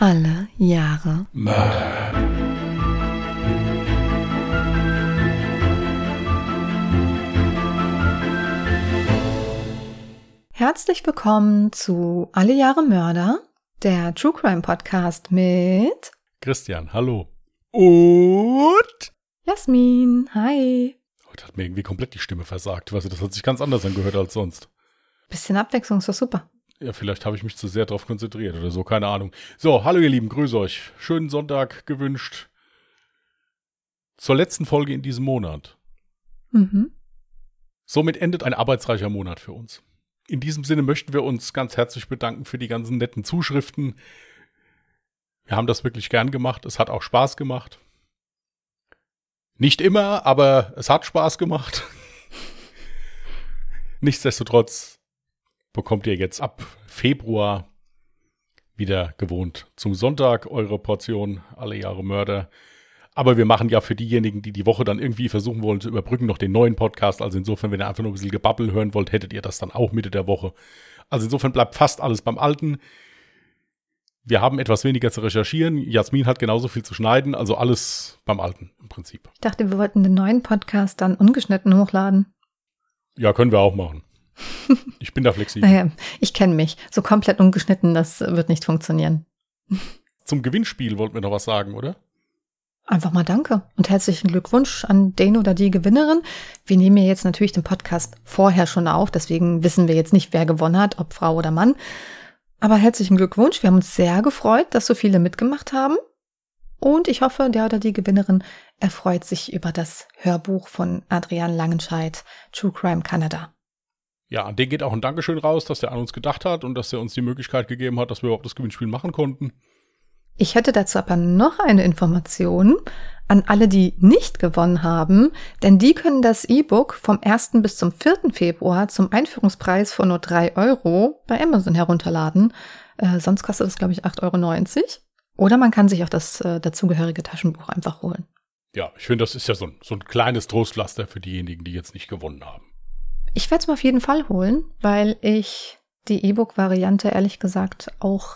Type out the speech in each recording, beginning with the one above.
Alle Jahre Mörder. Herzlich willkommen zu Alle Jahre Mörder, der True Crime Podcast mit Christian, hallo. Und? Jasmin. Hi. Heute hat mir irgendwie komplett die Stimme versagt. Weißt du, das hat sich ganz anders angehört als sonst. Bisschen Abwechslung ist doch super. Ja, vielleicht habe ich mich zu sehr darauf konzentriert oder so, keine Ahnung. So, hallo ihr Lieben, grüße euch. Schönen Sonntag gewünscht. Zur letzten Folge in diesem Monat. Mhm. Somit endet ein arbeitsreicher Monat für uns. In diesem Sinne möchten wir uns ganz herzlich bedanken für die ganzen netten Zuschriften. Wir haben das wirklich gern gemacht. Es hat auch Spaß gemacht. Nicht immer, aber es hat Spaß gemacht. Nichtsdestotrotz bekommt ihr jetzt ab Februar wieder gewohnt zum Sonntag eure Portion alle Jahre Mörder. Aber wir machen ja für diejenigen, die die Woche dann irgendwie versuchen wollen zu überbrücken, noch den neuen Podcast. Also insofern, wenn ihr einfach nur ein bisschen Gebabbel hören wollt, hättet ihr das dann auch Mitte der Woche. Also insofern bleibt fast alles beim Alten. Wir haben etwas weniger zu recherchieren. Jasmin hat genauso viel zu schneiden. Also alles beim Alten im Prinzip. Ich dachte, wir wollten den neuen Podcast dann ungeschnitten hochladen. Ja, können wir auch machen. Ich bin da flexibel. Naja, ich kenne mich. So komplett ungeschnitten, das wird nicht funktionieren. Zum Gewinnspiel wollten wir noch was sagen, oder? Einfach mal danke und herzlichen Glückwunsch an den oder die Gewinnerin. Wir nehmen ja jetzt natürlich den Podcast vorher schon auf, deswegen wissen wir jetzt nicht, wer gewonnen hat, ob Frau oder Mann. Aber herzlichen Glückwunsch. Wir haben uns sehr gefreut, dass so viele mitgemacht haben. Und ich hoffe, der oder die Gewinnerin erfreut sich über das Hörbuch von Adrian Langenscheidt, True Crime Canada. Ja, an den geht auch ein Dankeschön raus, dass der an uns gedacht hat und dass er uns die Möglichkeit gegeben hat, dass wir überhaupt das Gewinnspiel machen konnten. Ich hätte dazu aber noch eine Information an alle, die nicht gewonnen haben, denn die können das E-Book vom 1. bis zum 4. Februar zum Einführungspreis von nur 3 Euro bei Amazon herunterladen. Äh, sonst kostet das, glaube ich, 8,90 Euro. Oder man kann sich auch das äh, dazugehörige Taschenbuch einfach holen. Ja, ich finde, das ist ja so ein, so ein kleines Trostpflaster für diejenigen, die jetzt nicht gewonnen haben. Ich werde es mir auf jeden Fall holen, weil ich die E-Book-Variante ehrlich gesagt auch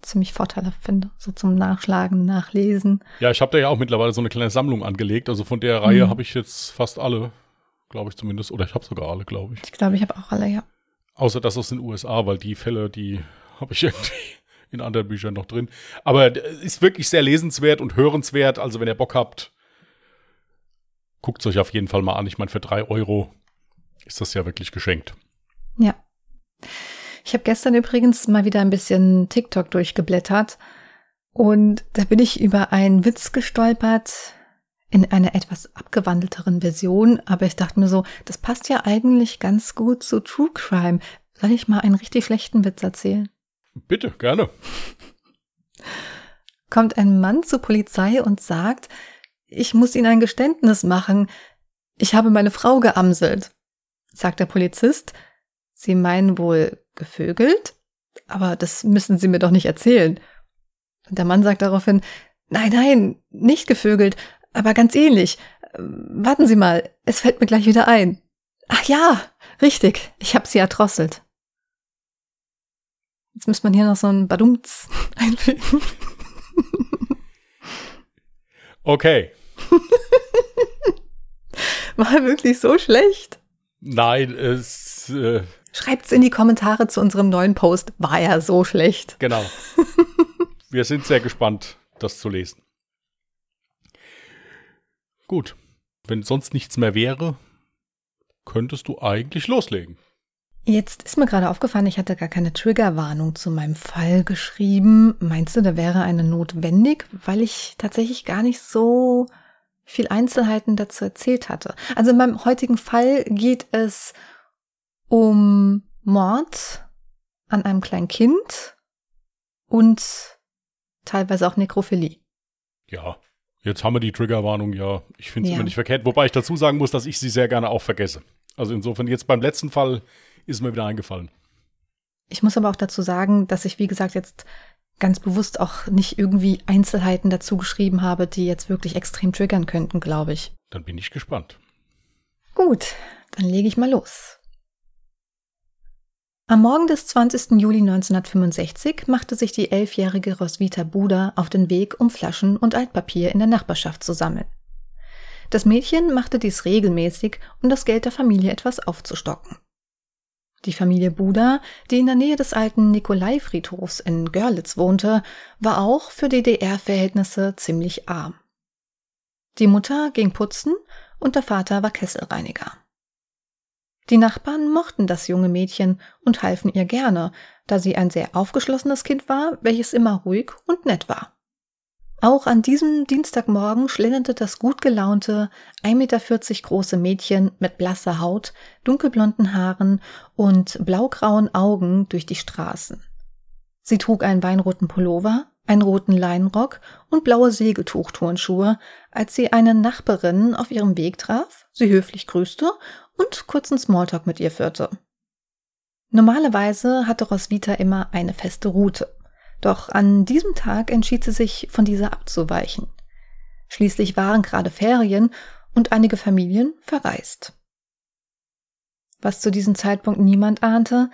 ziemlich vorteilhaft finde. So zum Nachschlagen, Nachlesen. Ja, ich habe da ja auch mittlerweile so eine kleine Sammlung angelegt. Also von der Reihe habe ich jetzt fast alle, glaube ich zumindest. Oder ich habe sogar alle, glaube ich. Ich glaube, ich habe auch alle, ja. Außer das aus den USA, weil die Fälle, die habe ich irgendwie in anderen Büchern noch drin. Aber ist wirklich sehr lesenswert und hörenswert. Also wenn ihr Bock habt, guckt es euch auf jeden Fall mal an. Ich meine, für drei Euro ist das ja wirklich geschenkt. Ja. Ich habe gestern übrigens mal wieder ein bisschen TikTok durchgeblättert und da bin ich über einen Witz gestolpert in einer etwas abgewandelteren Version, aber ich dachte mir so, das passt ja eigentlich ganz gut zu True Crime. Soll ich mal einen richtig schlechten Witz erzählen? Bitte, gerne. Kommt ein Mann zur Polizei und sagt, ich muss Ihnen ein Geständnis machen. Ich habe meine Frau geamselt. Sagt der Polizist, Sie meinen wohl gevögelt? Aber das müssen Sie mir doch nicht erzählen. Und der Mann sagt daraufhin, nein, nein, nicht gevögelt, aber ganz ähnlich. Warten Sie mal, es fällt mir gleich wieder ein. Ach ja, richtig, ich habe sie erdrosselt. Jetzt müsste man hier noch so ein Badumts einfügen. Okay. War wirklich so schlecht? Nein, es. Äh, Schreibt's in die Kommentare zu unserem neuen Post. War er so schlecht? Genau. Wir sind sehr gespannt, das zu lesen. Gut. Wenn sonst nichts mehr wäre, könntest du eigentlich loslegen. Jetzt ist mir gerade aufgefallen, ich hatte gar keine Triggerwarnung zu meinem Fall geschrieben. Meinst du, da wäre eine notwendig, weil ich tatsächlich gar nicht so viel Einzelheiten dazu erzählt hatte? Also in meinem heutigen Fall geht es um Mord an einem kleinen Kind und teilweise auch Nekrophilie. Ja, jetzt haben wir die Triggerwarnung ja. Ich finde es Ja. immer nicht verkehrt, wobei ich dazu sagen muss, dass ich sie sehr gerne auch vergesse. Also insofern jetzt beim letzten Fall ist mir wieder eingefallen. Ich muss aber auch dazu sagen, dass ich, wie gesagt, jetzt ganz bewusst auch nicht irgendwie Einzelheiten dazu geschrieben habe, die jetzt wirklich extrem triggern könnten, glaube ich. Dann bin ich gespannt. Gut, dann lege ich mal los. Am Morgen des 20. Juli 1965 machte sich die elfjährige Roswitha Buda auf den Weg, um Flaschen und Altpapier in der Nachbarschaft zu sammeln. Das Mädchen machte dies regelmäßig, um das Geld der Familie etwas aufzustocken. Die Familie Buda, die in der Nähe des alten Nikolai-Friedhofs in Görlitz wohnte, war auch für DDR-Verhältnisse ziemlich arm. Die Mutter ging putzen und der Vater war Kesselreiniger. Die Nachbarn mochten das junge Mädchen und halfen ihr gerne, da sie ein sehr aufgeschlossenes Kind war, welches immer ruhig und nett war. Auch an diesem Dienstagmorgen schlenderte das gut gelaunte, 1,40 Meter große Mädchen mit blasser Haut, dunkelblonden Haaren und blaugrauen Augen durch die Straßen. Sie trug einen weinroten Pullover, einen roten Leinenrock und blaue Segeltuchturnschuhe, als sie eine Nachbarin auf ihrem Weg traf, sie höflich grüßte und kurzen Smalltalk mit ihr führte. Normalerweise hatte Roswitha immer eine feste Route. Doch an diesem Tag entschied sie sich, von dieser abzuweichen. Schließlich waren gerade Ferien und einige Familien verreist. Was zu diesem Zeitpunkt niemand ahnte,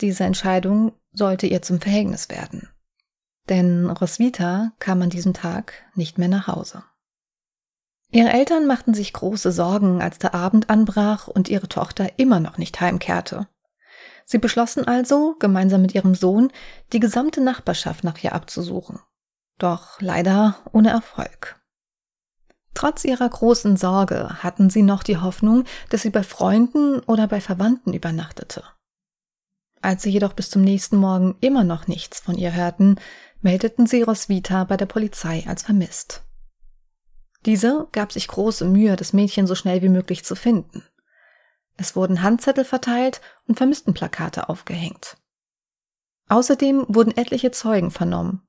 diese Entscheidung sollte ihr zum Verhängnis werden. Denn Roswitha kam an diesem Tag nicht mehr nach Hause. Ihre Eltern machten sich große Sorgen, als der Abend anbrach und ihre Tochter immer noch nicht heimkehrte. Sie beschlossen also, gemeinsam mit ihrem Sohn, die gesamte Nachbarschaft nach ihr abzusuchen. Doch leider ohne Erfolg. Trotz ihrer großen Sorge hatten sie noch die Hoffnung, dass sie bei Freunden oder bei Verwandten übernachtete. Als sie jedoch bis zum nächsten Morgen immer noch nichts von ihr hörten, meldeten sie Roswitha bei der Polizei als vermisst. Diese gab sich große Mühe, das Mädchen so schnell wie möglich zu finden. Es wurden Handzettel verteilt und Vermisstenplakate aufgehängt. Außerdem wurden etliche Zeugen vernommen.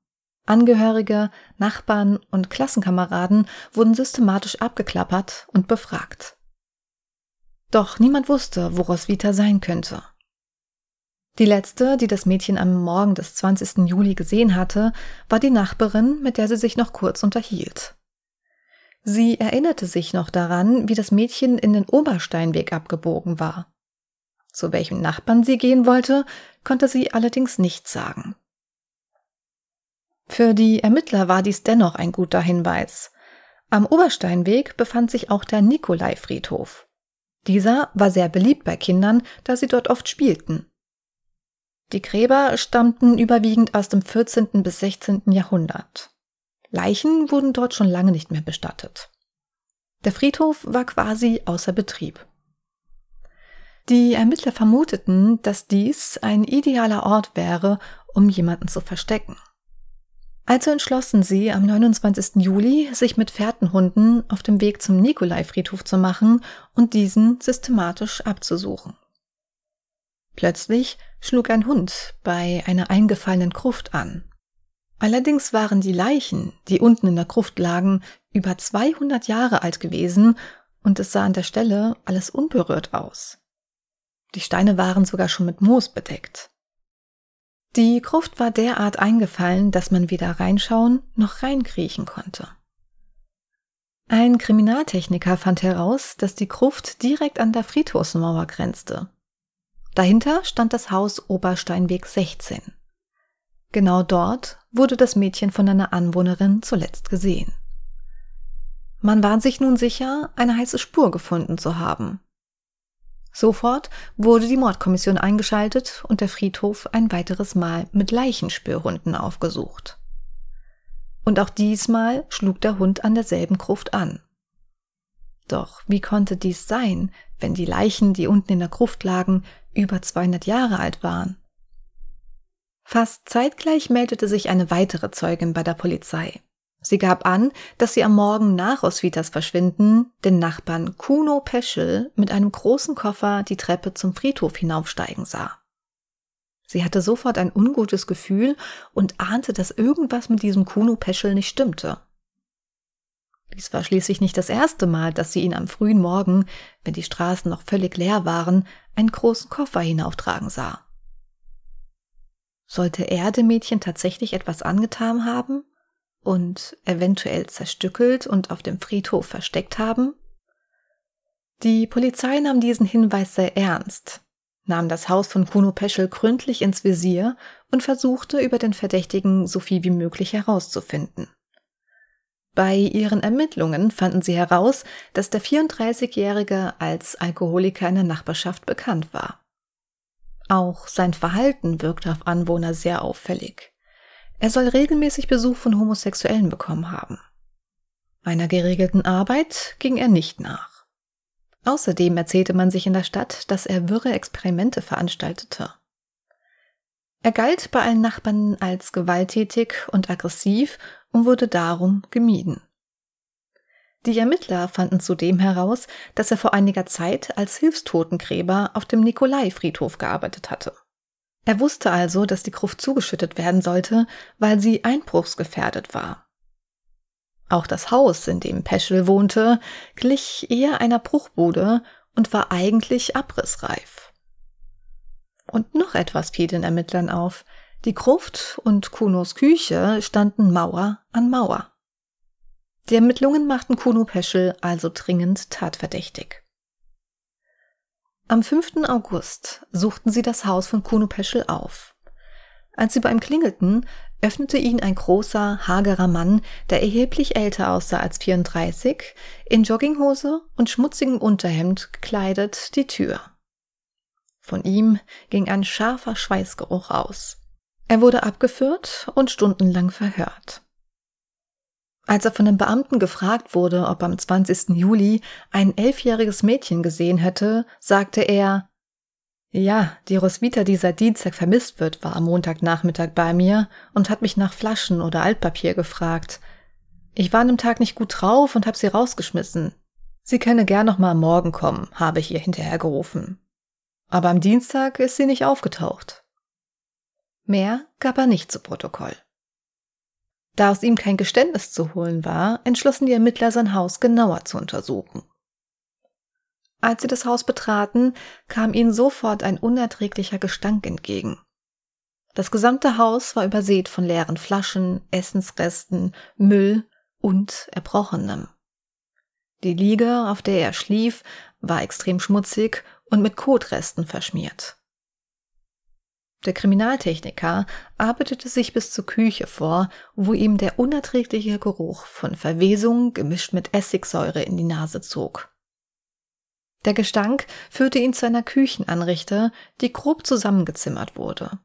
Angehörige, Nachbarn und Klassenkameraden wurden systematisch abgeklappert und befragt. Doch niemand wusste, wo Roswitha sein könnte. Die letzte, die das Mädchen am Morgen des 20. Juli gesehen hatte, war die Nachbarin, mit der sie sich noch kurz unterhielt. Sie erinnerte sich noch daran, wie das Mädchen in den Obersteinweg abgebogen war. Zu welchem Nachbarn sie gehen wollte, konnte sie allerdings nicht sagen. Für die Ermittler war dies dennoch ein guter Hinweis. Am Obersteinweg befand sich auch der Nikolai-Friedhof. Dieser war sehr beliebt bei Kindern, da sie dort oft spielten. Die Gräber stammten überwiegend aus dem 14. bis 16. Jahrhundert. Leichen wurden dort schon lange nicht mehr bestattet. Der Friedhof war quasi außer Betrieb. Die Ermittler vermuteten, dass dies ein idealer Ort wäre, um jemanden zu verstecken. Also entschlossen sie, am 29. Juli sich mit Fährtenhunden auf dem Weg zum Nikolai-Friedhof zu machen und diesen systematisch abzusuchen. Plötzlich schlug ein Hund bei einer eingefallenen Gruft an. Allerdings waren die Leichen, die unten in der Gruft lagen, über 200 Jahre alt gewesen und es sah an der Stelle alles unberührt aus. Die Steine waren sogar schon mit Moos bedeckt. Die Gruft war derart eingefallen, dass man weder reinschauen noch reinkriechen konnte. Ein Kriminaltechniker fand heraus, dass die Gruft direkt an der Friedhofsmauer grenzte. Dahinter stand das Haus Obersteinweg 16. Genau dort wurde das Mädchen von einer Anwohnerin zuletzt gesehen. Man war sich nun sicher, eine heiße Spur gefunden zu haben. Sofort wurde die Mordkommission eingeschaltet und der Friedhof ein weiteres Mal mit Leichenspürhunden aufgesucht. Und auch diesmal schlug der Hund an derselben Gruft an. Doch wie konnte dies sein, wenn die Leichen, die unten in der Gruft lagen, über 200 Jahre alt waren? Fast zeitgleich meldete sich eine weitere Zeugin bei der Polizei. Sie gab an, dass sie am Morgen nach Oswitas Verschwinden den Nachbarn Kuno Peschel mit einem großen Koffer die Treppe zum Friedhof hinaufsteigen sah. Sie hatte sofort ein ungutes Gefühl und ahnte, dass irgendwas mit diesem Kuno Peschel nicht stimmte. Dies war schließlich nicht das erste Mal, dass sie ihn am frühen Morgen, wenn die Straßen noch völlig leer waren, einen großen Koffer hinauftragen sah. Sollte er dem Mädchen tatsächlich etwas angetan haben und eventuell zerstückelt und auf dem Friedhof versteckt haben? Die Polizei nahm diesen Hinweis sehr ernst. nahm das Haus von Kuno Peschel gründlich ins Visier und versuchte über den Verdächtigen so viel wie möglich herauszufinden. Bei ihren Ermittlungen fanden sie heraus, dass der 34-Jährige als Alkoholiker in der Nachbarschaft bekannt war. Auch sein Verhalten wirkte auf Anwohner sehr auffällig. Er soll regelmäßig Besuch von Homosexuellen bekommen haben. Einer geregelten Arbeit ging er nicht nach. Außerdem erzählte man sich in der Stadt, dass er wirre Experimente veranstaltete. Er galt bei allen Nachbarn als gewalttätig und aggressiv und wurde darum gemieden. Die Ermittler fanden zudem heraus, dass er vor einiger Zeit als Hilfstotengräber auf dem Nikolai-Friedhof gearbeitet hatte. Er wusste also, dass die Gruft zugeschüttet werden sollte, weil sie einbruchsgefährdet war. Auch das Haus, in dem Peschel wohnte, glich eher einer Bruchbude und war eigentlich abrissreif. Und noch etwas fiel den Ermittlern auf. Die Gruft und Kunos Küche standen Mauer an Mauer. Die Ermittlungen machten Kuno Peschel also dringend tatverdächtig. Am 5. August suchten sie das Haus von Kuno Peschel auf. Als sie bei ihm klingelten, öffnete ihn ein großer, hagerer Mann, der erheblich älter aussah als 34, in Jogginghose und schmutzigem Unterhemd gekleidet, die Tür. Von ihm ging ein scharfer Schweißgeruch aus. Er wurde abgeführt und stundenlang verhört. Als er von den Beamten gefragt wurde, ob am 20. Juli ein elfjähriges Mädchen gesehen hätte, sagte er, ja, die Roswitha, die seit Dienstag vermisst wird, war am Montagnachmittag bei mir und hat mich nach Flaschen oder Altpapier gefragt. Ich war an dem Tag nicht gut drauf und hab sie rausgeschmissen. Sie könne gern noch mal am Morgen kommen, habe ich ihr hinterher gerufen. Aber am Dienstag ist sie nicht aufgetaucht. Mehr gab er nicht zu Protokoll. Da aus ihm kein Geständnis zu holen war, entschlossen die Ermittler sein Haus genauer zu untersuchen. Als sie das Haus betraten, kam ihnen sofort ein unerträglicher Gestank entgegen. Das gesamte Haus war übersät von leeren Flaschen, Essensresten, Müll und Erbrochenem. Die Liege, auf der er schlief, war extrem schmutzig und mit Kotresten verschmiert. Der Kriminaltechniker arbeitete sich bis zur Küche vor, wo ihm der unerträgliche Geruch von Verwesung gemischt mit Essigsäure in die Nase zog. Der Gestank führte ihn zu einer Küchenanrichte, die grob zusammengezimmert wurde.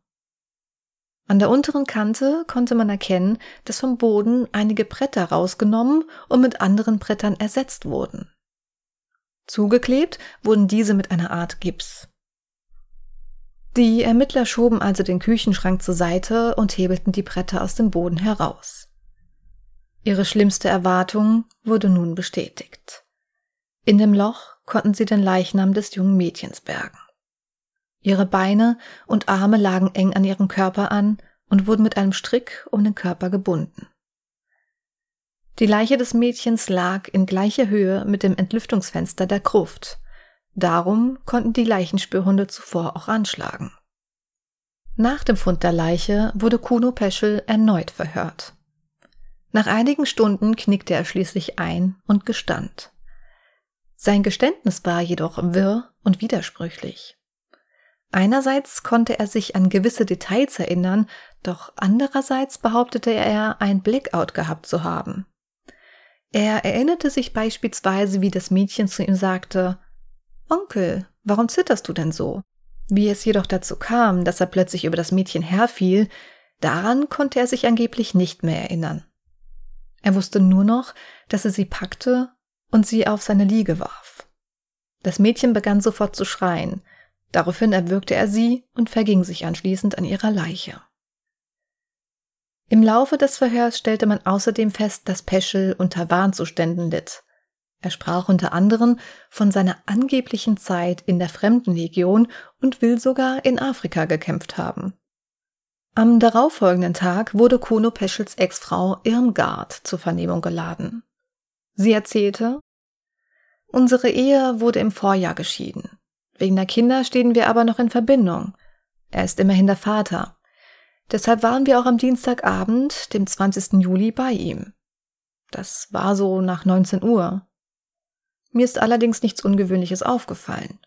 An der unteren Kante konnte man erkennen, dass vom Boden einige Bretter rausgenommen und mit anderen Brettern ersetzt wurden. Zugeklebt wurden diese mit einer Art Gips. Die Ermittler schoben also den Küchenschrank zur Seite und hebelten die Bretter aus dem Boden heraus. Ihre schlimmste Erwartung wurde nun bestätigt. In dem Loch konnten sie den Leichnam des jungen Mädchens bergen. Ihre Beine und Arme lagen eng an ihrem Körper an und wurden mit einem Strick um den Körper gebunden. Die Leiche des Mädchens lag in gleicher Höhe mit dem Entlüftungsfenster der Gruft. Darum konnten die Leichenspürhunde zuvor auch anschlagen. Nach dem Fund der Leiche wurde Kuno Peschel erneut verhört. Nach einigen Stunden knickte er schließlich ein und gestand. Sein Geständnis war jedoch wirr und widersprüchlich. Einerseits konnte er sich an gewisse Details erinnern, doch andererseits behauptete er, ein Blackout gehabt zu haben. Er erinnerte sich beispielsweise, wie das Mädchen zu ihm sagte Onkel, warum zitterst du denn so? Wie es jedoch dazu kam, dass er plötzlich über das Mädchen herfiel, daran konnte er sich angeblich nicht mehr erinnern. Er wusste nur noch, dass er sie packte und sie auf seine Liege warf. Das Mädchen begann sofort zu schreien. Daraufhin erwürgte er sie und verging sich anschließend an ihrer Leiche. Im Laufe des Verhörs stellte man außerdem fest, dass Peschel unter Warnzuständen litt. Er sprach unter anderem von seiner angeblichen Zeit in der Fremdenlegion und will sogar in Afrika gekämpft haben. Am darauffolgenden Tag wurde Kuno Peschels Ex-Frau Irmgard zur Vernehmung geladen. Sie erzählte, Unsere Ehe wurde im Vorjahr geschieden. Wegen der Kinder stehen wir aber noch in Verbindung. Er ist immerhin der Vater. Deshalb waren wir auch am Dienstagabend, dem 20. Juli, bei ihm. Das war so nach 19 Uhr. Mir ist allerdings nichts Ungewöhnliches aufgefallen.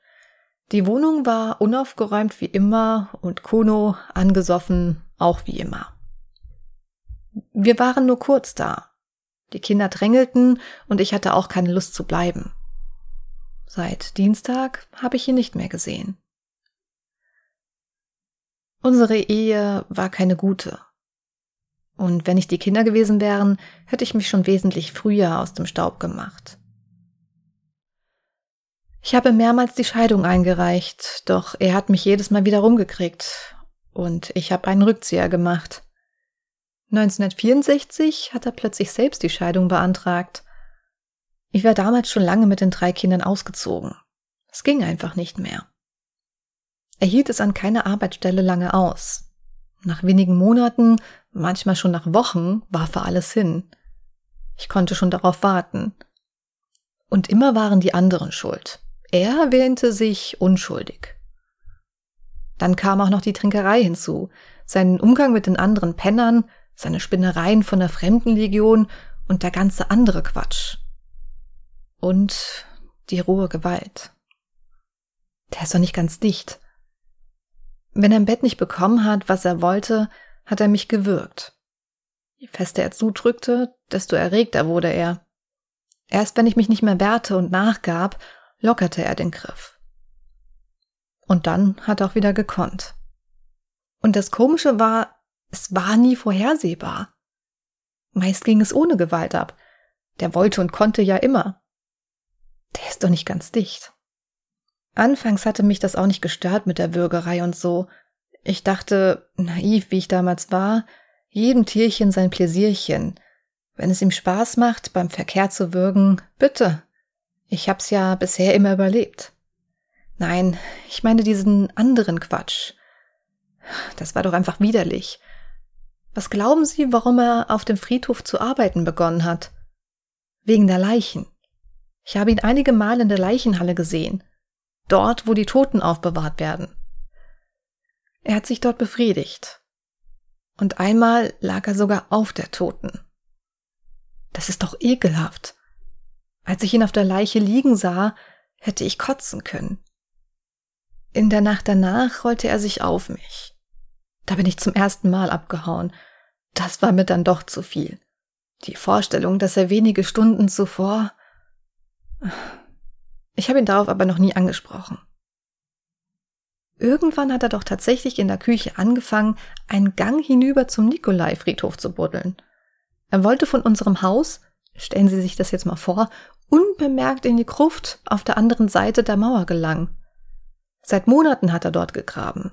Die Wohnung war unaufgeräumt wie immer und Kuno angesoffen auch wie immer. Wir waren nur kurz da. Die Kinder drängelten und ich hatte auch keine Lust zu bleiben. Seit Dienstag habe ich ihn nicht mehr gesehen. Unsere Ehe war keine gute. Und wenn nicht die Kinder gewesen wären, hätte ich mich schon wesentlich früher aus dem Staub gemacht. Ich habe mehrmals die Scheidung eingereicht, doch er hat mich jedes Mal wieder rumgekriegt und ich habe einen Rückzieher gemacht. 1964 hat er plötzlich selbst die Scheidung beantragt. Ich war damals schon lange mit den drei Kindern ausgezogen. Es ging einfach nicht mehr. Er hielt es an keiner Arbeitsstelle lange aus. Nach wenigen Monaten, manchmal schon nach Wochen, warf er alles hin. Ich konnte schon darauf warten. Und immer waren die anderen schuld. Er wähnte sich unschuldig. Dann kam auch noch die Trinkerei hinzu, seinen Umgang mit den anderen Pennern, seine Spinnereien von der Fremdenlegion und der ganze andere Quatsch. Und die rohe Gewalt. Der ist doch nicht ganz dicht. Wenn er im Bett nicht bekommen hat, was er wollte, hat er mich gewürgt. Je fester er zudrückte, desto erregter wurde er. Erst wenn ich mich nicht mehr wehrte und nachgab, lockerte er den Griff. Und dann hat er auch wieder gekonnt. Und das Komische war, es war nie vorhersehbar. Meist ging es ohne Gewalt ab. Der wollte und konnte ja immer. Der ist doch nicht ganz dicht. Anfangs hatte mich das auch nicht gestört mit der Würgerei und so. Ich dachte, naiv wie ich damals war, jedem Tierchen sein Pläsierchen. Wenn es ihm Spaß macht, beim Verkehr zu würgen, bitte. Ich hab's ja bisher immer überlebt. Nein, ich meine diesen anderen Quatsch. Das war doch einfach widerlich. Was glauben Sie, warum er auf dem Friedhof zu arbeiten begonnen hat? Wegen der Leichen. Ich habe ihn einige Mal in der Leichenhalle gesehen. Dort, wo die Toten aufbewahrt werden. Er hat sich dort befriedigt. Und einmal lag er sogar auf der Toten. Das ist doch ekelhaft. Als ich ihn auf der Leiche liegen sah, hätte ich kotzen können. In der Nacht danach rollte er sich auf mich. Da bin ich zum ersten Mal abgehauen. Das war mir dann doch zu viel. Die Vorstellung, dass er wenige Stunden zuvor. Ich habe ihn darauf aber noch nie angesprochen. Irgendwann hat er doch tatsächlich in der Küche angefangen, einen Gang hinüber zum Nikolai-Friedhof zu buddeln. Er wollte von unserem Haus, stellen Sie sich das jetzt mal vor, unbemerkt in die Gruft auf der anderen Seite der Mauer gelangen. Seit Monaten hat er dort gegraben.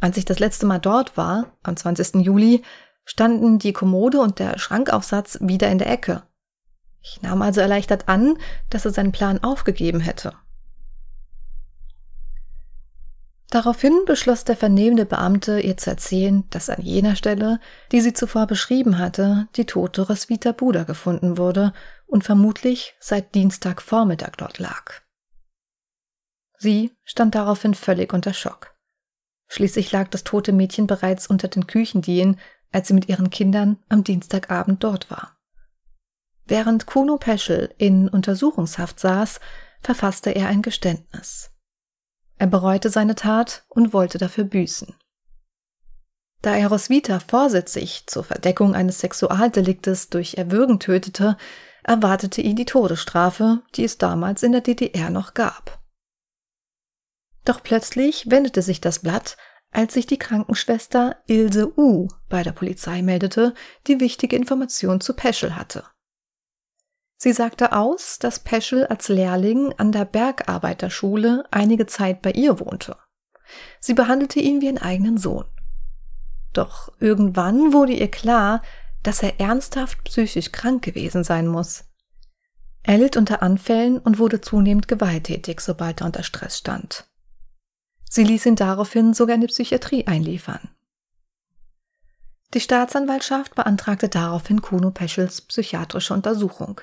Als ich das letzte Mal dort war, am 20. Juli, standen die Kommode und der Schrankaufsatz wieder in der Ecke. Ich nahm also erleichtert an, dass er seinen Plan aufgegeben hätte. Daraufhin beschloss der vernehmende Beamte, ihr zu erzählen, dass an jener Stelle, die sie zuvor beschrieben hatte, die tote Roswitha Buda gefunden wurde und vermutlich seit Dienstagvormittag dort lag. Sie stand daraufhin völlig unter Schock. Schließlich lag das tote Mädchen bereits unter den Küchendielen, als sie mit ihren Kindern am Dienstagabend dort war. Während Kuno Peschel in Untersuchungshaft saß, verfasste er ein Geständnis. Er bereute seine Tat und wollte dafür büßen. Da er Roswitha vorsätzlich zur Verdeckung eines Sexualdeliktes durch Erwürgen tötete, erwartete ihn die Todesstrafe, die es damals in der DDR noch gab. Doch plötzlich wendete sich das Blatt, als sich die Krankenschwester Ilse U bei der Polizei meldete, die wichtige Information zu Peschel hatte. Sie sagte aus, dass Peschel als Lehrling an der Bergarbeiterschule einige Zeit bei ihr wohnte. Sie behandelte ihn wie einen eigenen Sohn. Doch irgendwann wurde ihr klar, dass er ernsthaft psychisch krank gewesen sein muss. Er litt unter Anfällen und wurde zunehmend gewalttätig, sobald er unter Stress stand. Sie ließ ihn daraufhin sogar in die Psychiatrie einliefern. Die Staatsanwaltschaft beantragte daraufhin Kuno Peschels psychiatrische Untersuchung.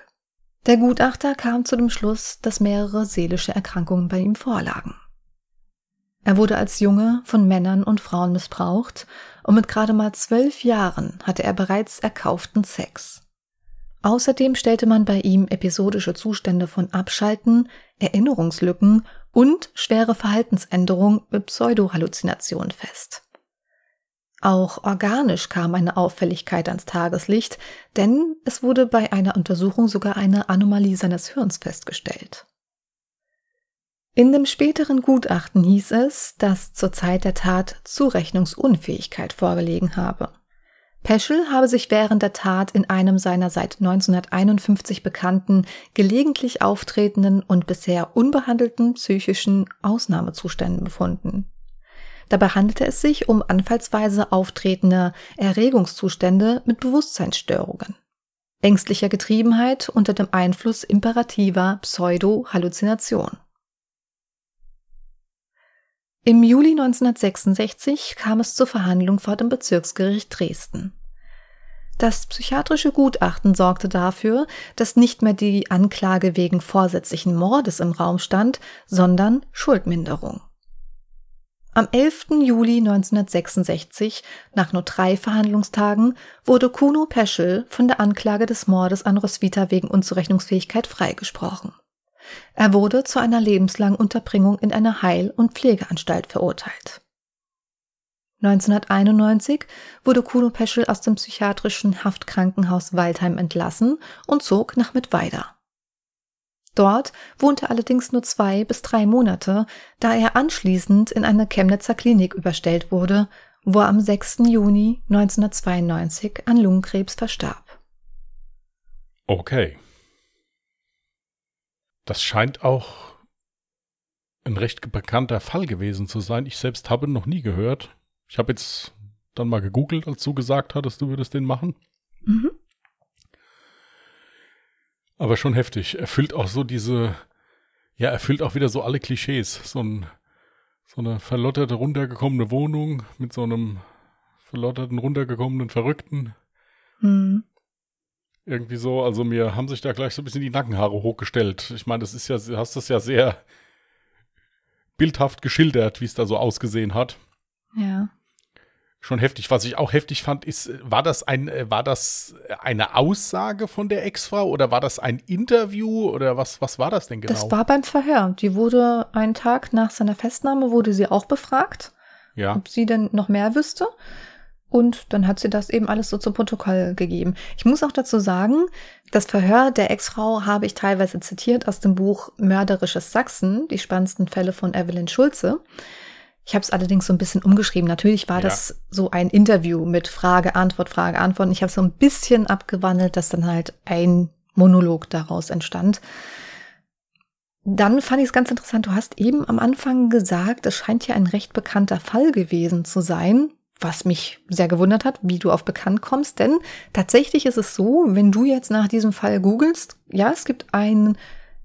Der Gutachter kam zu dem Schluss, dass mehrere seelische Erkrankungen bei ihm vorlagen. Er wurde als Junge von Männern und Frauen missbraucht und mit gerade mal zwölf Jahren hatte er bereits erkauften Sex. Außerdem stellte man bei ihm episodische Zustände von Abschalten, Erinnerungslücken und schwere Verhaltensänderungen mit Pseudohalluzinationen fest. Auch organisch kam eine Auffälligkeit ans Tageslicht, denn es wurde bei einer Untersuchung sogar eine Anomalie seines Hirns festgestellt. In dem späteren Gutachten hieß es, dass zur Zeit der Tat Zurechnungsunfähigkeit vorgelegen habe. Peschel habe sich während der Tat in einem seiner seit 1951 bekannten, gelegentlich auftretenden und bisher unbehandelten psychischen Ausnahmezuständen befunden. Dabei handelte es sich um anfallsweise auftretende Erregungszustände mit Bewusstseinsstörungen, ängstlicher Getriebenheit unter dem Einfluss imperativer Pseudo-Halluzination. Im Juli 1966 kam es zur Verhandlung vor dem Bezirksgericht Dresden. Das psychiatrische Gutachten sorgte dafür, dass nicht mehr die Anklage wegen vorsätzlichen Mordes im Raum stand, sondern Schuldminderung. Am 11. Juli 1966, nach nur drei Verhandlungstagen, wurde Kuno Peschel von der Anklage des Mordes an Roswitha wegen Unzurechnungsfähigkeit freigesprochen. Er wurde zu einer lebenslangen Unterbringung in einer Heil- und Pflegeanstalt verurteilt. 1991 wurde Kuno Peschel aus dem psychiatrischen Haftkrankenhaus Waldheim entlassen und zog nach Mittweida. Dort wohnte allerdings nur zwei bis drei Monate, da er anschließend in eine Chemnitzer Klinik überstellt wurde, wo er am 6. Juni 1992 an Lungenkrebs verstarb. Okay. Das scheint auch ein recht bekannter Fall gewesen zu sein. Ich selbst habe noch nie gehört. Ich habe jetzt dann mal gegoogelt, als du gesagt hattest, du würdest den machen. Mhm. Aber schon heftig. Erfüllt auch so diese, ja, erfüllt auch wieder so alle Klischees. So, ein, so eine verlotterte, runtergekommene Wohnung mit so einem verlotterten, runtergekommenen Verrückten. Mhm. Irgendwie so, also mir haben sich da gleich so ein bisschen die Nackenhaare hochgestellt. Ich meine, das ist ja, du hast das ja sehr bildhaft geschildert, wie es da so ausgesehen hat. Ja schon heftig. Was ich auch heftig fand, ist, war das ein, äh, war das eine Aussage von der Ex-Frau oder war das ein Interview oder was, was war das denn genau? Das war beim Verhör. Die wurde einen Tag nach seiner Festnahme wurde sie auch befragt, ja. ob sie denn noch mehr wüsste. Und dann hat sie das eben alles so zum Protokoll gegeben. Ich muss auch dazu sagen, das Verhör der Ex-Frau habe ich teilweise zitiert aus dem Buch Mörderisches Sachsen, die spannendsten Fälle von Evelyn Schulze. Ich habe es allerdings so ein bisschen umgeschrieben. Natürlich war ja. das so ein Interview mit Frage, Antwort, Frage, Antwort. Und ich habe so ein bisschen abgewandelt, dass dann halt ein Monolog daraus entstand. Dann fand ich es ganz interessant, du hast eben am Anfang gesagt, es scheint ja ein recht bekannter Fall gewesen zu sein, was mich sehr gewundert hat, wie du auf bekannt kommst. Denn tatsächlich ist es so, wenn du jetzt nach diesem Fall googelst, ja, es gibt einen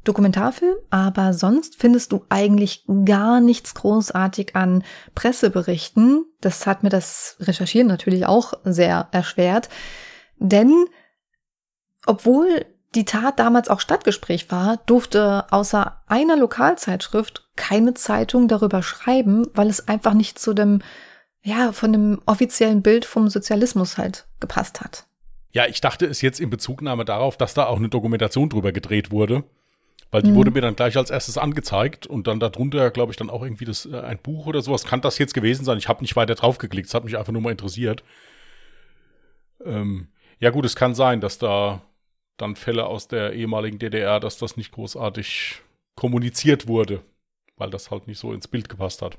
Dokumentarfilm, aber sonst findest du eigentlich gar nichts großartig an Presseberichten. Das hat mir das Recherchieren natürlich auch sehr erschwert, denn obwohl die Tat damals auch Stadtgespräch war, durfte außer einer Lokalzeitschrift keine Zeitung darüber schreiben, weil es einfach nicht zu dem, ja, von dem offiziellen Bild vom Sozialismus halt gepasst hat. Ja, ich dachte es jetzt in Bezugnahme darauf, dass da auch eine Dokumentation drüber gedreht wurde. Weil die mhm. wurde mir dann gleich als erstes angezeigt und dann darunter, glaube ich, dann auch irgendwie das, äh, ein Buch oder sowas. Kann das jetzt gewesen sein? Ich habe nicht weiter drauf geklickt, es hat mich einfach nur mal interessiert. Ähm, ja, gut, es kann sein, dass da dann Fälle aus der ehemaligen DDR, dass das nicht großartig kommuniziert wurde, weil das halt nicht so ins Bild gepasst hat.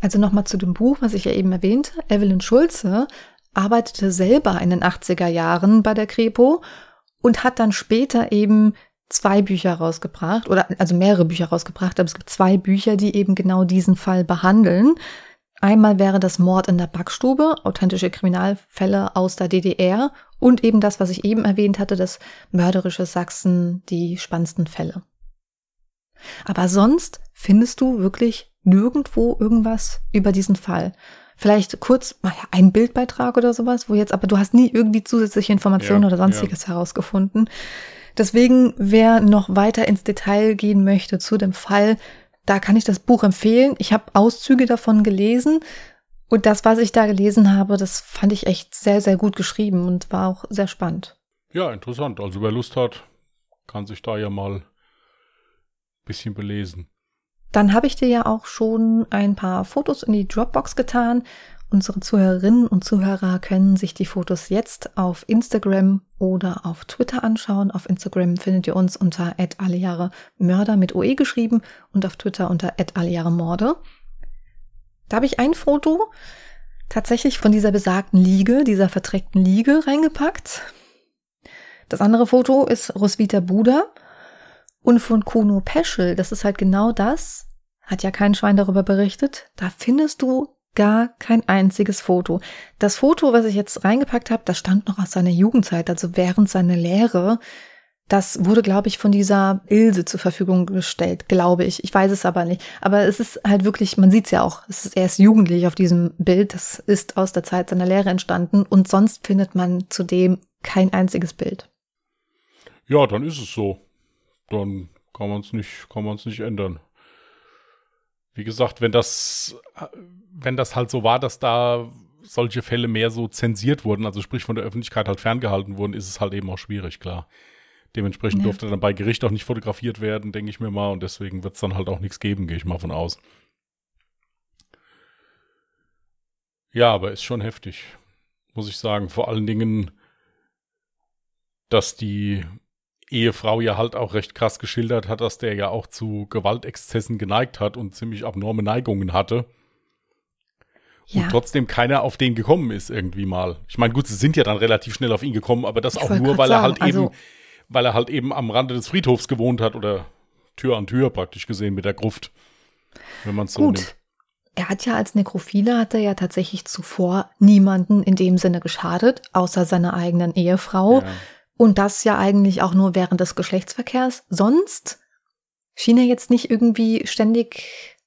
Also nochmal zu dem Buch, was ich ja eben erwähnte. Evelyn Schulze arbeitete selber in den 80er Jahren bei der Kripo und hat dann später eben zwei Bücher rausgebracht oder also mehrere Bücher rausgebracht, aber es gibt zwei Bücher, die eben genau diesen Fall behandeln. Einmal wäre das Mord in der Backstube, authentische Kriminalfälle aus der DDR und eben das, was ich eben erwähnt hatte, das mörderische Sachsen, die spannendsten Fälle. Aber sonst findest du wirklich nirgendwo irgendwas über diesen Fall. Vielleicht kurz ein Bildbeitrag oder sowas, wo jetzt, aber du hast nie irgendwie zusätzliche Informationen ja, oder sonstiges ja. herausgefunden. Deswegen, wer noch weiter ins Detail gehen möchte zu dem Fall, da kann ich das Buch empfehlen. Ich habe Auszüge davon gelesen und das, was ich da gelesen habe, das fand ich echt sehr, sehr gut geschrieben und war auch sehr spannend. Ja, interessant. Also wer Lust hat, kann sich da ja mal ein bisschen belesen. Dann habe ich dir ja auch schon ein paar Fotos in die Dropbox getan. Unsere Zuhörerinnen und Zuhörer können sich die Fotos jetzt auf Instagram oder auf Twitter anschauen. Auf Instagram findet ihr uns unter Mörder mit OE geschrieben und auf Twitter unter Morde. Da habe ich ein Foto tatsächlich von dieser besagten Liege, dieser verträgten Liege reingepackt. Das andere Foto ist Roswitha Buda und von Kuno Peschel. Das ist halt genau das. Hat ja kein Schwein darüber berichtet. Da findest du gar kein einziges Foto. Das Foto, was ich jetzt reingepackt habe, das stand noch aus seiner Jugendzeit, also während seiner Lehre. Das wurde, glaube ich, von dieser Ilse zur Verfügung gestellt, glaube ich. Ich weiß es aber nicht. Aber es ist halt wirklich, man sieht es ja auch, es ist, er ist jugendlich auf diesem Bild. Das ist aus der Zeit seiner Lehre entstanden. Und sonst findet man zudem kein einziges Bild. Ja, dann ist es so. Dann kann man es nicht, kann man es nicht ändern. Wie gesagt, wenn das, wenn das halt so war, dass da solche Fälle mehr so zensiert wurden, also sprich von der Öffentlichkeit halt ferngehalten wurden, ist es halt eben auch schwierig, klar. Dementsprechend ja. durfte dann bei Gericht auch nicht fotografiert werden, denke ich mir mal, und deswegen wird es dann halt auch nichts geben, gehe ich mal von aus. Ja, aber ist schon heftig, muss ich sagen. Vor allen Dingen, dass die Ehefrau ja halt auch recht krass geschildert hat, dass der ja auch zu Gewaltexzessen geneigt hat und ziemlich abnorme Neigungen hatte. Ja. Und trotzdem keiner auf den gekommen ist irgendwie mal. Ich meine, gut, sie sind ja dann relativ schnell auf ihn gekommen, aber das ich auch nur, weil sagen, er halt also eben, weil er halt eben am Rande des Friedhofs gewohnt hat oder Tür an Tür praktisch gesehen mit der Gruft. Wenn man so gut. nimmt. Er hat ja als Nekrophile hat er ja tatsächlich zuvor niemanden in dem Sinne geschadet, außer seiner eigenen Ehefrau. Ja. Und das ja eigentlich auch nur während des Geschlechtsverkehrs. Sonst schien er jetzt nicht irgendwie ständig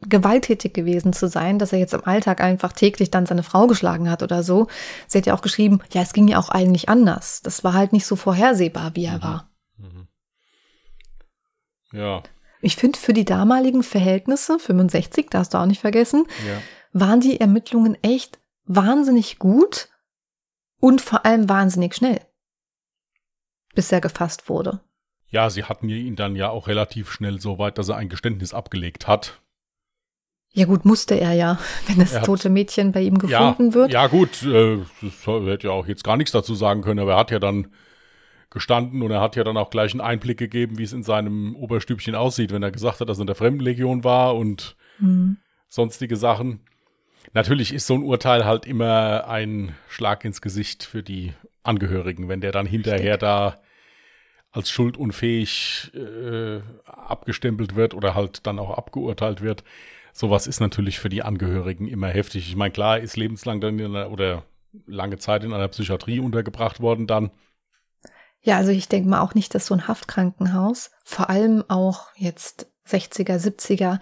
gewalttätig gewesen zu sein, dass er jetzt im Alltag einfach täglich dann seine Frau geschlagen hat oder so. Sie hat ja auch geschrieben, ja, es ging ja auch eigentlich anders. Das war halt nicht so vorhersehbar, wie er mhm. war. Mhm. Ja. Ich finde, für die damaligen Verhältnisse, 65, darfst du auch nicht vergessen, ja. waren die Ermittlungen echt wahnsinnig gut und vor allem wahnsinnig schnell bis er gefasst wurde. Ja, sie hatten ihn dann ja auch relativ schnell so weit, dass er ein Geständnis abgelegt hat. Ja gut, musste er ja, wenn das er tote Mädchen bei ihm gefunden ja, wird. Ja gut, äh, das hätte ja auch jetzt gar nichts dazu sagen können, aber er hat ja dann gestanden und er hat ja dann auch gleich einen Einblick gegeben, wie es in seinem Oberstübchen aussieht, wenn er gesagt hat, dass er in der Fremdenlegion war und mhm. sonstige Sachen. Natürlich ist so ein Urteil halt immer ein Schlag ins Gesicht für die Angehörigen, wenn der dann hinterher Richtig. da als schuldunfähig äh, abgestempelt wird oder halt dann auch abgeurteilt wird. Sowas ist natürlich für die Angehörigen immer heftig. Ich meine, klar, ist lebenslang dann einer, oder lange Zeit in einer Psychiatrie untergebracht worden dann. Ja, also ich denke mal auch nicht, dass so ein Haftkrankenhaus, vor allem auch jetzt 60er, 70er,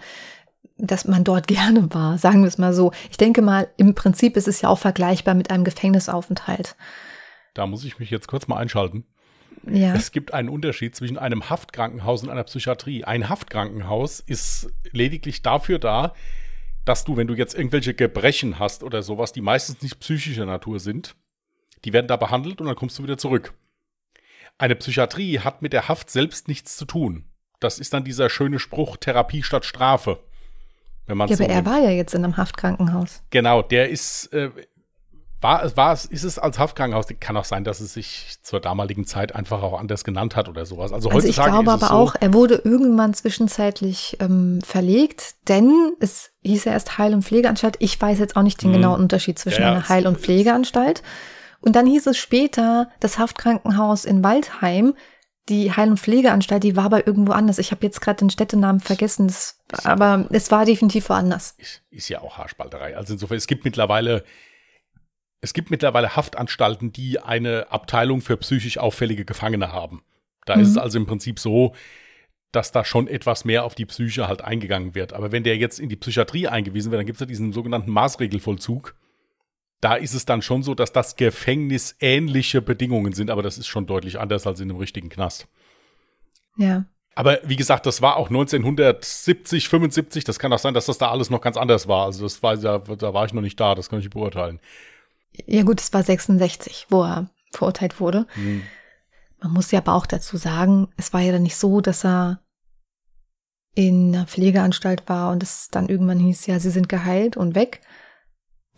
dass man dort gerne war, sagen wir es mal so. Ich denke mal, im Prinzip ist es ja auch vergleichbar mit einem Gefängnisaufenthalt. Da muss ich mich jetzt kurz mal einschalten. Ja. Es gibt einen Unterschied zwischen einem Haftkrankenhaus und einer Psychiatrie. Ein Haftkrankenhaus ist lediglich dafür da, dass du, wenn du jetzt irgendwelche Gebrechen hast oder sowas, die meistens nicht psychischer Natur sind, die werden da behandelt und dann kommst du wieder zurück. Eine Psychiatrie hat mit der Haft selbst nichts zu tun. Das ist dann dieser schöne Spruch Therapie statt Strafe. Wenn man ja, so aber nimmt. er war ja jetzt in einem Haftkrankenhaus. Genau, der ist, äh, war, war es, ist es als Haftkrankenhaus? Kann auch sein, dass es sich zur damaligen Zeit einfach auch anders genannt hat oder sowas. Also, also ich glaube aber so, auch, er wurde irgendwann zwischenzeitlich ähm, verlegt, denn es hieß ja erst Heil- und Pflegeanstalt. Ich weiß jetzt auch nicht den hm. genauen Unterschied zwischen ja, einer Heil- und Pflegeanstalt. Und dann hieß es später, das Haftkrankenhaus in Waldheim, die Heil- und Pflegeanstalt, die war aber irgendwo anders. Ich habe jetzt gerade den Städtenamen vergessen, das, aber es war definitiv woanders. Ist, ist ja auch Haarspalterei. Also insofern, es gibt mittlerweile es gibt mittlerweile Haftanstalten, die eine Abteilung für psychisch auffällige Gefangene haben. Da mhm. ist es also im Prinzip so, dass da schon etwas mehr auf die Psyche halt eingegangen wird. Aber wenn der jetzt in die Psychiatrie eingewiesen wird, dann gibt es ja diesen sogenannten Maßregelvollzug. Da ist es dann schon so, dass das Gefängnis ähnliche Bedingungen sind, aber das ist schon deutlich anders als in einem richtigen Knast. Ja. Aber wie gesagt, das war auch 1970, 75. Das kann auch sein, dass das da alles noch ganz anders war. Also das war ja, da war ich noch nicht da. Das kann ich beurteilen. Ja gut, es war 66, wo er verurteilt wurde. Hm. Man muss ja aber auch dazu sagen, es war ja dann nicht so, dass er in einer Pflegeanstalt war und es dann irgendwann hieß, ja, sie sind geheilt und weg.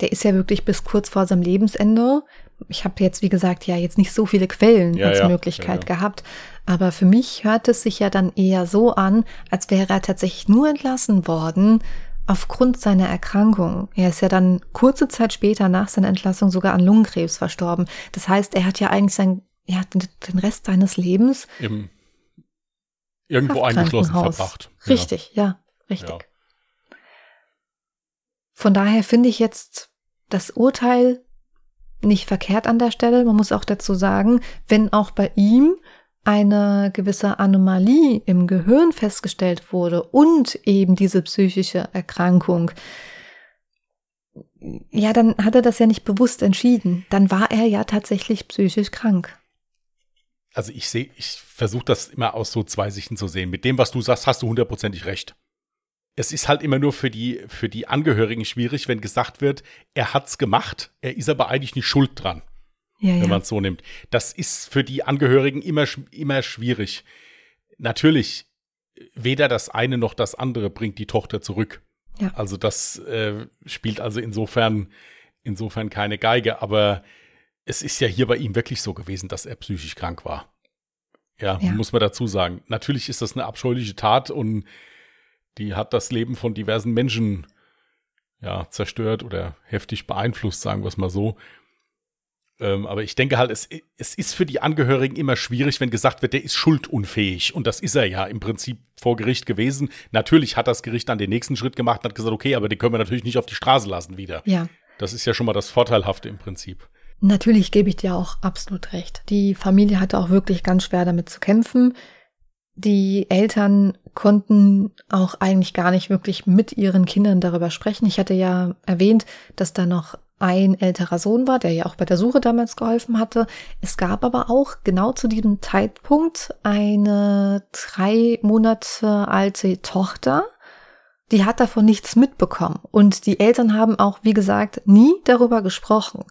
Der ist ja wirklich bis kurz vor seinem Lebensende. Ich habe jetzt, wie gesagt, ja jetzt nicht so viele Quellen Ja, als ja, Möglichkeit ja. gehabt. Aber für mich hört es sich ja dann eher so an, als wäre er tatsächlich nur entlassen worden aufgrund seiner Erkrankung. Er ist ja dann kurze Zeit später nach seiner Entlassung sogar an Lungenkrebs verstorben. Das heißt, er hat ja eigentlich sein, ja, den, Rest seines Lebens Im, irgendwo eingeschlossen verbracht. Richtig, ja, richtig. Ja. Von daher finde ich jetzt das Urteil nicht verkehrt an der Stelle. Man muss auch dazu sagen, wenn auch bei ihm eine gewisse Anomalie im Gehirn festgestellt wurde und eben diese psychische Erkrankung, ja, dann hat er das ja nicht bewusst entschieden. Dann war er ja tatsächlich psychisch krank. Also ich sehe, ich versuche das immer aus so zwei Sichten zu sehen. Mit dem, was du sagst, hast du hundertprozentig recht. Es ist halt immer nur für die, für die Angehörigen schwierig, wenn gesagt wird, er hat's gemacht, er ist aber eigentlich nicht schuld dran, Ja, wenn man es so nimmt. Das ist für die Angehörigen immer, immer schwierig. Natürlich, weder das eine noch das andere bringt die Tochter zurück. Ja. Also das äh, spielt also insofern, insofern keine Geige, aber es ist ja hier bei ihm wirklich so gewesen, dass er psychisch krank war. Ja, Ja. muss man dazu sagen. Natürlich ist das eine abscheuliche Tat und die hat das Leben von diversen Menschen ja zerstört oder heftig beeinflusst, sagen wir es mal so. Ähm, aber ich denke halt, es, es ist für die Angehörigen immer schwierig, wenn gesagt wird, der ist schuldunfähig. Und das ist er ja im Prinzip vor Gericht gewesen. Natürlich hat das Gericht dann den nächsten Schritt gemacht und hat gesagt, okay, aber den können wir natürlich nicht auf die Straße lassen wieder. ja. Das ist ja schon mal das Vorteilhafte im Prinzip. Natürlich gebe ich dir auch absolut recht. Die Familie hatte auch wirklich ganz schwer damit zu kämpfen. Die Eltern konnten auch eigentlich gar nicht wirklich mit ihren Kindern darüber sprechen. Ich hatte ja erwähnt, dass da noch ein älterer Sohn war, der ja auch bei der Suche damals geholfen hatte. Es gab aber auch genau zu diesem Zeitpunkt eine drei Monate alte Tochter, die hat davon nichts mitbekommen. Und die Eltern haben auch, wie gesagt, nie darüber gesprochen.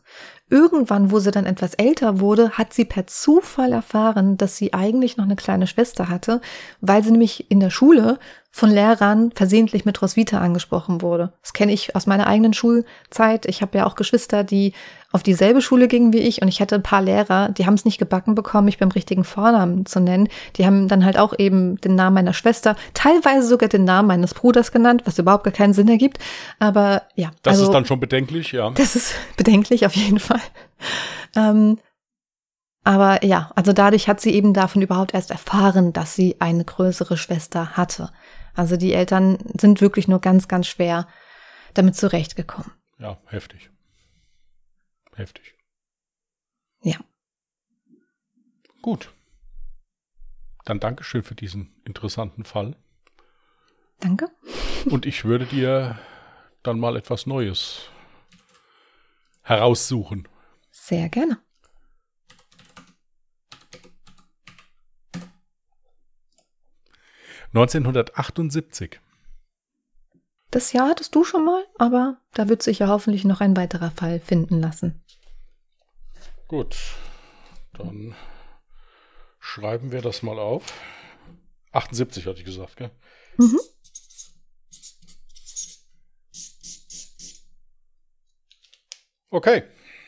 Irgendwann, wo sie dann etwas älter wurde, hat sie per Zufall erfahren, dass sie eigentlich noch eine kleine Schwester hatte, weil sie nämlich in der Schule von Lehrern versehentlich mit Roswitha angesprochen wurde. Das kenne ich aus meiner eigenen Schulzeit. Ich habe ja auch Geschwister, die auf dieselbe Schule gingen wie ich und ich hatte ein paar Lehrer, die haben es nicht gebacken bekommen, mich beim richtigen Vornamen zu nennen. Die haben dann halt auch eben den Namen meiner Schwester, teilweise sogar den Namen meines Bruders genannt, was überhaupt gar keinen Sinn ergibt. Aber ja, Das also, ist dann schon bedenklich, ja. das ist bedenklich auf jeden Fall. Ähm, aber ja, also dadurch hat sie eben davon überhaupt erst erfahren, dass sie eine größere Schwester hatte. Also die Eltern sind wirklich nur ganz, ganz schwer damit zurechtgekommen. Ja, heftig. Heftig. Ja. Gut. Dann Dankeschön für diesen interessanten Fall. Danke. Und ich würde dir dann mal etwas Neues heraussuchen. Sehr gerne. (1978). Das Jahr hattest du schon mal, aber da wird sich ja hoffentlich noch ein weiterer Fall finden lassen. Gut, dann schreiben wir das mal auf. 78 hatte ich gesagt, gell? Mhm. Okay.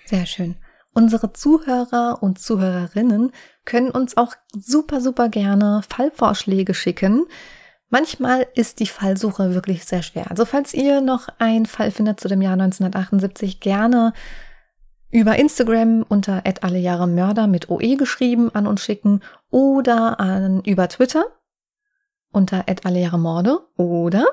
Sehr schön. Unsere Zuhörer und Zuhörerinnen können uns auch super, super gerne Fallvorschläge schicken. Manchmal ist die Fallsuche wirklich sehr schwer. Also falls ihr noch einen Fall findet zu dem Jahr 1978, gerne über Instagram unter alle Jahre Mörder mit OE geschrieben an uns schicken oder an über Twitter unter alle Jahre Morde oder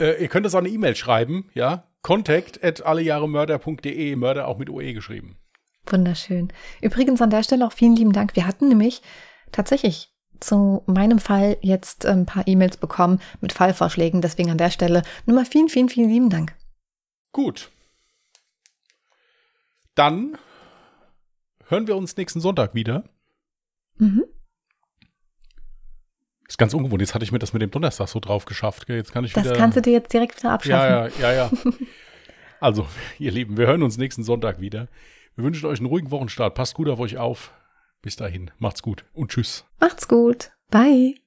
Äh, ihr könnt uns auch eine E-Mail schreiben, ja? Contact allejahremörder.de, Mörder auch mit OE geschrieben. Wunderschön. Übrigens an der Stelle auch vielen lieben Dank. Wir hatten nämlich tatsächlich zu meinem Fall jetzt ein paar E-Mails bekommen mit Fallvorschlägen. Deswegen an der Stelle nochmal vielen, vielen, vielen lieben Dank. Gut. Dann hören wir uns nächsten Sonntag wieder. Mhm. Ist ganz ungewohnt. Jetzt hatte ich mir das mit dem Donnerstag so drauf geschafft. Jetzt kann ich Das wieder. kannst du dir jetzt direkt wieder abschaffen. ja, ja, ja, ja. Also, ihr Lieben, wir hören uns nächsten Sonntag wieder. Wir wünschen euch einen ruhigen Wochenstart. Passt gut auf euch auf. Bis dahin. Macht's gut und tschüss. Macht's gut. Bye.